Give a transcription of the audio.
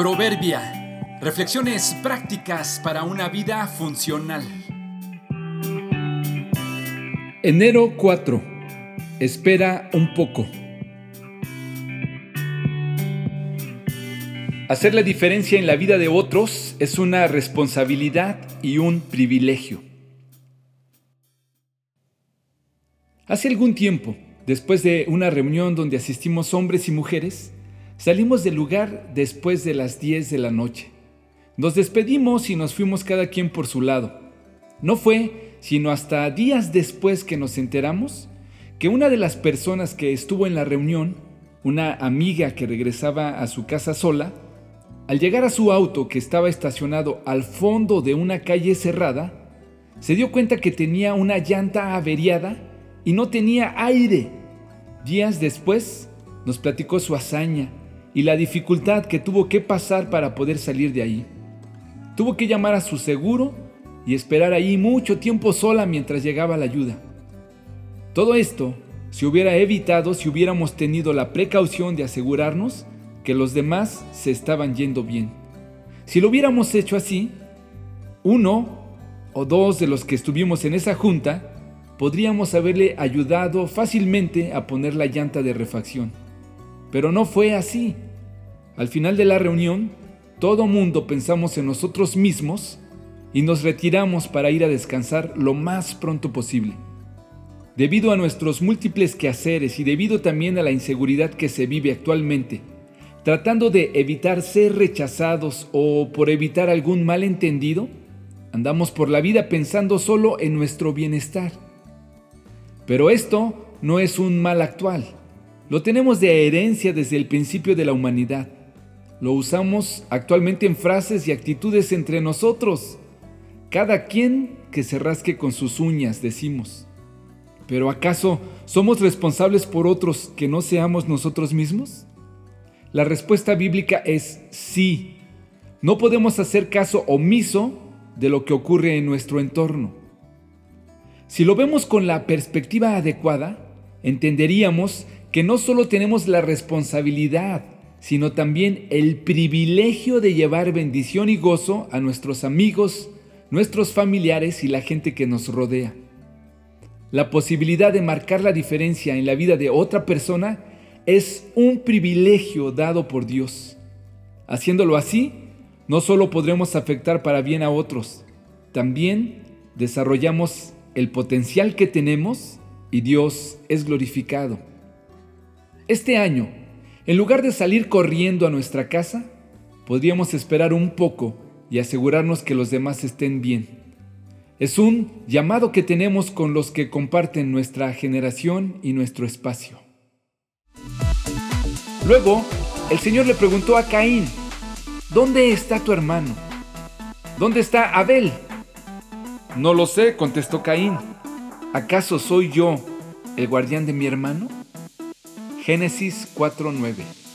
Proverbia. Reflexiones prácticas para una vida funcional. Enero 4. Espera un poco. Hacer la diferencia en la vida de otros es una responsabilidad y un privilegio. Hace algún tiempo, después de una reunión donde asistimos hombres y mujeres, Salimos del lugar después de las 10 de la noche. Nos despedimos y nos fuimos cada quien por su lado. No fue sino hasta días después que nos enteramos que una de las personas que estuvo en la reunión, una amiga que regresaba a su casa sola, al llegar a su auto que estaba estacionado al fondo de una calle cerrada, se dio cuenta que tenía una llanta averiada y no tenía aire. Días después nos platicó su hazaña y la dificultad que tuvo que pasar para poder salir de ahí. Tuvo que llamar a su seguro y esperar ahí mucho tiempo sola mientras llegaba la ayuda. Todo esto se hubiera evitado si hubiéramos tenido la precaución de asegurarnos que los demás se estaban yendo bien. Si lo hubiéramos hecho así, uno o dos de los que estuvimos en esa junta podríamos haberle ayudado fácilmente a poner la llanta de refacción. Pero no fue así. Al final de la reunión, todo mundo pensamos en nosotros mismos y nos retiramos para ir a descansar lo más pronto posible. Debido a nuestros múltiples quehaceres y debido también a la inseguridad que se vive actualmente, tratando de evitar ser rechazados o por evitar algún malentendido, andamos por la vida pensando solo en nuestro bienestar. Pero esto no es un mal actual lo tenemos de herencia desde el principio de la humanidad. Lo usamos actualmente en frases y actitudes entre nosotros. Cada quien que se rasque con sus uñas, decimos. Pero ¿acaso somos responsables por otros que no seamos nosotros mismos? La respuesta bíblica es sí. No podemos hacer caso omiso de lo que ocurre en nuestro entorno. Si lo vemos con la perspectiva adecuada, entenderíamos que no solo tenemos la responsabilidad, sino también el privilegio de llevar bendición y gozo a nuestros amigos, nuestros familiares y la gente que nos rodea. La posibilidad de marcar la diferencia en la vida de otra persona es un privilegio dado por Dios. Haciéndolo así, no solo podremos afectar para bien a otros, también desarrollamos el potencial que tenemos y Dios es glorificado. Este año, en lugar de salir corriendo a nuestra casa, podríamos esperar un poco y asegurarnos que los demás estén bien. Es un llamado que tenemos con los que comparten nuestra generación y nuestro espacio. Luego, el Señor le preguntó a Caín, ¿dónde está tu hermano? ¿Dónde está Abel? No lo sé, contestó Caín. ¿Acaso soy yo el guardián de mi hermano? Génesis 4:9